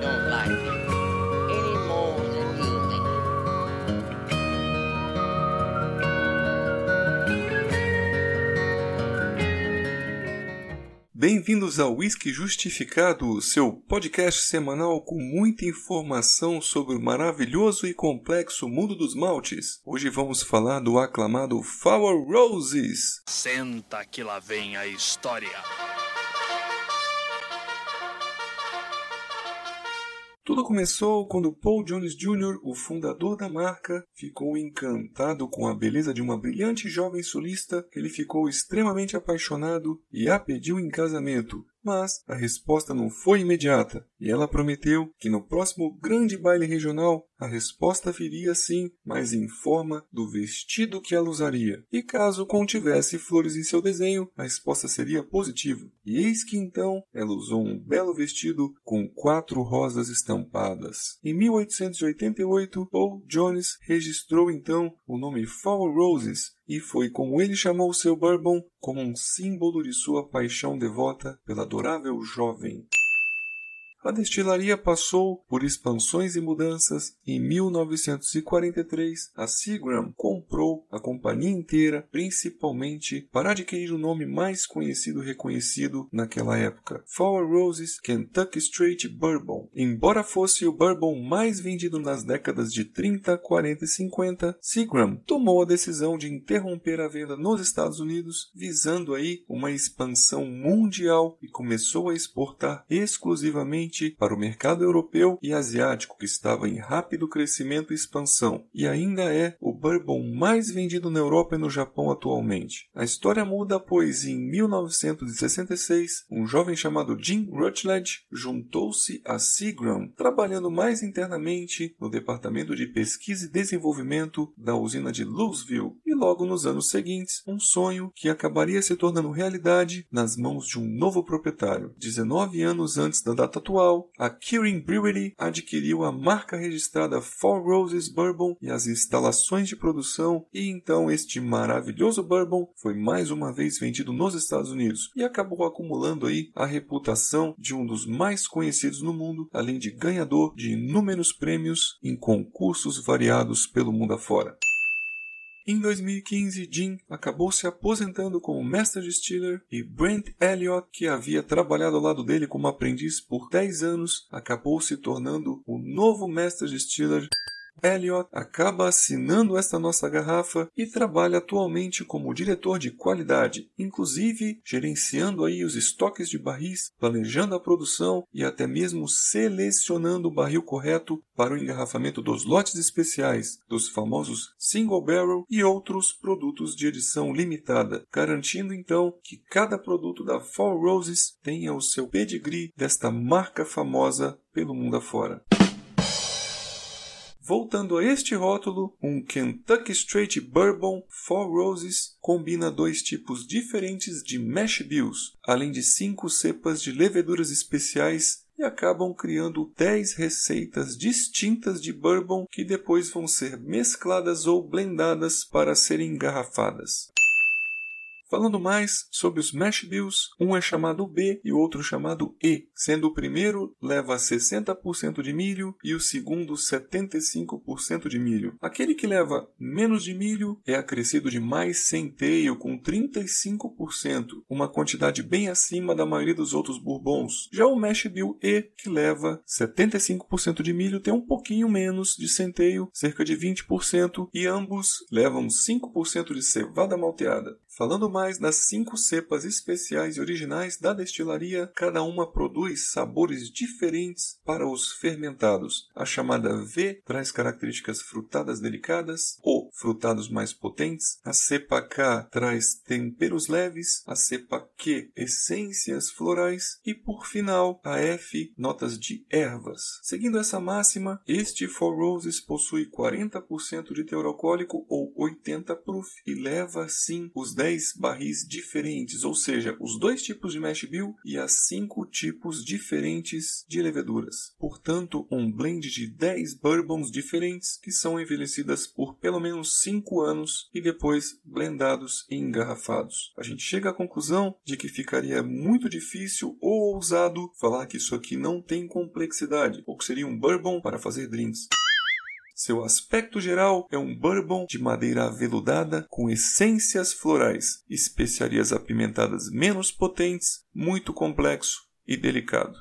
don't like it any more than you think. Bem-vindos ao Whisky Justificado, seu podcast semanal com muita informação sobre o maravilhoso e complexo mundo dos maltes. Hoje vamos falar do aclamado Four Roses. Senta que lá vem a história. Tudo começou quando Paul Jones Jr., o fundador da marca, ficou encantado com a beleza de uma brilhante jovem solista que ele ficou extremamente apaixonado e a pediu em casamento. Mas a resposta não foi imediata e ela prometeu que no próximo grande baile regional a resposta viria sim, mas em forma do vestido que ela usaria. E caso contivesse flores em seu desenho, a resposta seria positiva. E eis que então ela usou um belo vestido com quatro rosas estampadas. Em 1888, Paul Jones registrou então o nome Four Roses e foi como ele chamou seu bourbon como um símbolo de sua paixão devota pela adorável jovem. A destilaria passou por expansões e mudanças. Em 1943, a Seagram comprou a companhia inteira, principalmente para adquirir o nome mais conhecido e reconhecido naquela época, Four Roses Kentucky Straight Bourbon. Embora fosse o bourbon mais vendido nas décadas de 30, 40 e 50, Seagram tomou a decisão de interromper a venda nos Estados Unidos, visando aí uma expansão mundial e começou a exportar exclusivamente para o mercado europeu e asiático que estava em rápido crescimento e expansão, e ainda é o bourbon mais vendido na Europa e no Japão atualmente. A história muda pois em 1966, um jovem chamado Jim Rutledge juntou-se a Seagram, trabalhando mais internamente no departamento de pesquisa e desenvolvimento da usina de Louisville, logo nos anos seguintes, um sonho que acabaria se tornando realidade nas mãos de um novo proprietário. 19 anos antes da data atual, a Kirin Brewery adquiriu a marca registrada Four Roses Bourbon e as instalações de produção, e então este maravilhoso bourbon foi mais uma vez vendido nos Estados Unidos e acabou acumulando aí a reputação de um dos mais conhecidos no mundo, além de ganhador de inúmeros prêmios em concursos variados pelo mundo afora. Em 2015, Jim acabou se aposentando como Master Distiller e Brent Elliott, que havia trabalhado ao lado dele como aprendiz por 10 anos, acabou se tornando o novo Master Distiller. Elliot acaba assinando esta nossa garrafa e trabalha atualmente como diretor de qualidade, inclusive gerenciando aí os estoques de barris, planejando a produção e até mesmo selecionando o barril correto para o engarrafamento dos lotes especiais, dos famosos single barrel e outros produtos de edição limitada, garantindo então que cada produto da Four Roses tenha o seu pedigree desta marca famosa pelo mundo afora. Voltando a este rótulo, um Kentucky Straight Bourbon Four Roses combina dois tipos diferentes de mash bills, além de cinco cepas de leveduras especiais e acabam criando 10 receitas distintas de bourbon que depois vão ser mescladas ou blendadas para serem engarrafadas. Falando mais sobre os mash bills, um é chamado B e o outro chamado E, sendo o primeiro leva 60% de milho e o segundo 75% de milho. Aquele que leva menos de milho é acrescido de mais centeio com 35%, uma quantidade bem acima da maioria dos outros bourbons. Já o mash bill E, que leva 75% de milho, tem um pouquinho menos de centeio, cerca de 20%, e ambos levam 5% de cevada malteada. Falando mais das cinco cepas especiais e originais da destilaria, cada uma produz sabores diferentes para os fermentados. A chamada V traz características frutadas delicadas, O frutados mais potentes, a cepa K traz temperos leves, a cepa Q essências florais e por final a F notas de ervas. Seguindo essa máxima, este Four Roses possui 40% de teor alcoólico ou 80 proof e leva sim os 10 barris diferentes, ou seja, os dois tipos de mash bill e as cinco tipos diferentes de leveduras. Portanto, um blend de 10 bourbons diferentes que são envelhecidas por pelo menos 5 anos e depois blendados e engarrafados. A gente chega à conclusão de que ficaria muito difícil ou ousado falar que isso aqui não tem complexidade, ou que seria um bourbon para fazer drinks. Seu aspecto geral é um bourbon de madeira aveludada com essências florais, especiarias apimentadas menos potentes, muito complexo e delicado.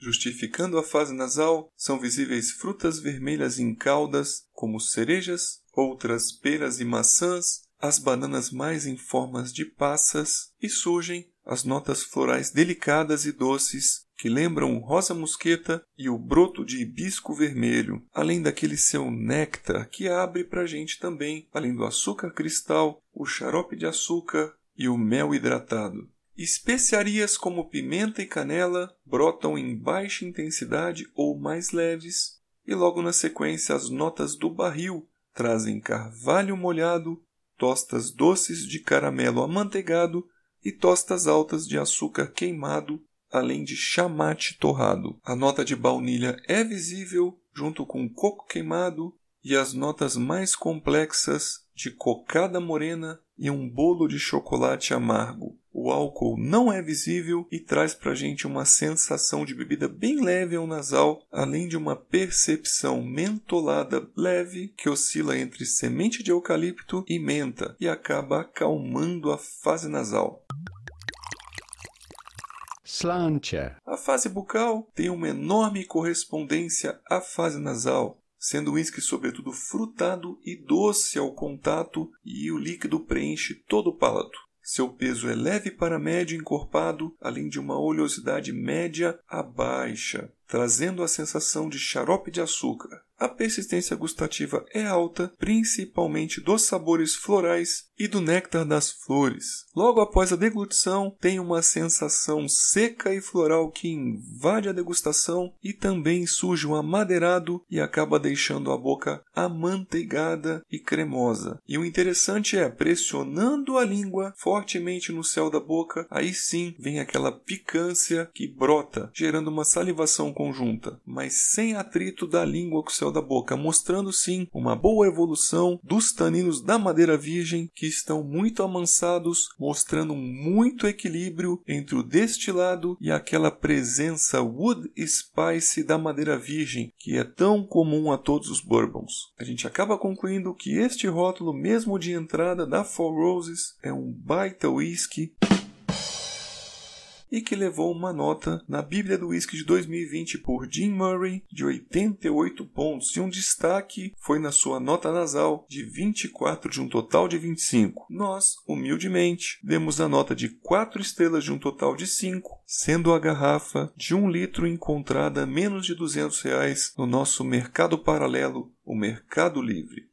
Justificando a fase nasal, são visíveis frutas vermelhas em caudas, como cerejas, outras peras e maçãs, as bananas mais em formas de passas, e surgem as notas florais delicadas e doces que lembram o rosa mosqueta e o broto de hibisco vermelho, além daquele seu néctar que abre para a gente também, além do açúcar cristal, o xarope de açúcar e o mel hidratado. Especiarias como pimenta e canela brotam em baixa intensidade ou mais leves, e logo na sequência as notas do barril trazem carvalho molhado, tostas doces de caramelo amanteigado e tostas altas de açúcar queimado além de chamate torrado. A nota de baunilha é visível junto com coco queimado e as notas mais complexas de cocada morena e um bolo de chocolate amargo. O álcool não é visível e traz para a gente uma sensação de bebida bem leve ao nasal, além de uma percepção mentolada leve que oscila entre semente de eucalipto e menta e acaba acalmando a fase nasal. Slantia. A fase bucal tem uma enorme correspondência à fase nasal, sendo o uísque sobretudo frutado e doce ao contato e o líquido preenche todo o palato. Seu peso é leve para médio encorpado, além de uma oleosidade média a baixa, trazendo a sensação de xarope de açúcar. A persistência gustativa é alta, principalmente dos sabores florais e do néctar das flores. Logo após a deglutição, tem uma sensação seca e floral que invade a degustação e também surge um amadeirado e acaba deixando a boca amanteigada e cremosa. E o interessante é, pressionando a língua fortemente no céu da boca, aí sim vem aquela picância que brota, gerando uma salivação conjunta, mas sem atrito da língua com o céu da boca, mostrando sim uma boa evolução dos taninos da madeira virgem que estão muito amansados, mostrando muito equilíbrio entre o destilado e aquela presença wood spice da madeira virgem que é tão comum a todos os bourbons. A gente acaba concluindo que este rótulo, mesmo de entrada da Four Roses, é um baita whisky e que levou uma nota na Bíblia do Whisky de 2020 por Jim Murray de 88 pontos e um destaque foi na sua nota nasal de 24 de um total de 25. Nós, humildemente, demos a nota de 4 estrelas de um total de 5, sendo a garrafa de 1 litro encontrada a menos de 200 reais no nosso mercado paralelo, o Mercado Livre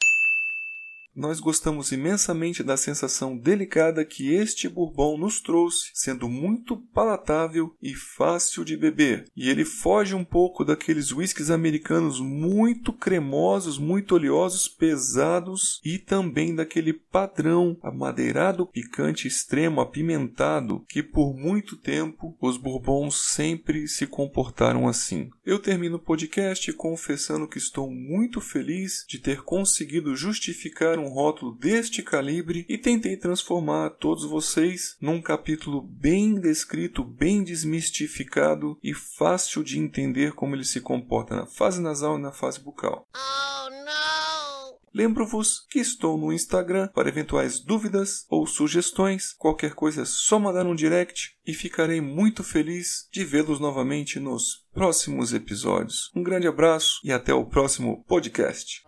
nós gostamos imensamente da sensação delicada que este bourbon nos trouxe, sendo muito palatável e fácil de beber. E ele foge um pouco daqueles whiskies americanos muito cremosos, muito oleosos, pesados e também daquele padrão amadeirado, picante extremo, apimentado, que por muito tempo os bourbons sempre se comportaram assim. Eu termino o podcast confessando que estou muito feliz de ter conseguido justificar um um rótulo deste calibre e tentei transformar todos vocês num capítulo bem descrito, bem desmistificado e fácil de entender como ele se comporta na fase nasal e na fase bucal. Oh! Lembro-vos que estou no Instagram para eventuais dúvidas ou sugestões. Qualquer coisa é só mandar um direct e ficarei muito feliz de vê-los novamente nos próximos episódios. Um grande abraço e até o próximo podcast.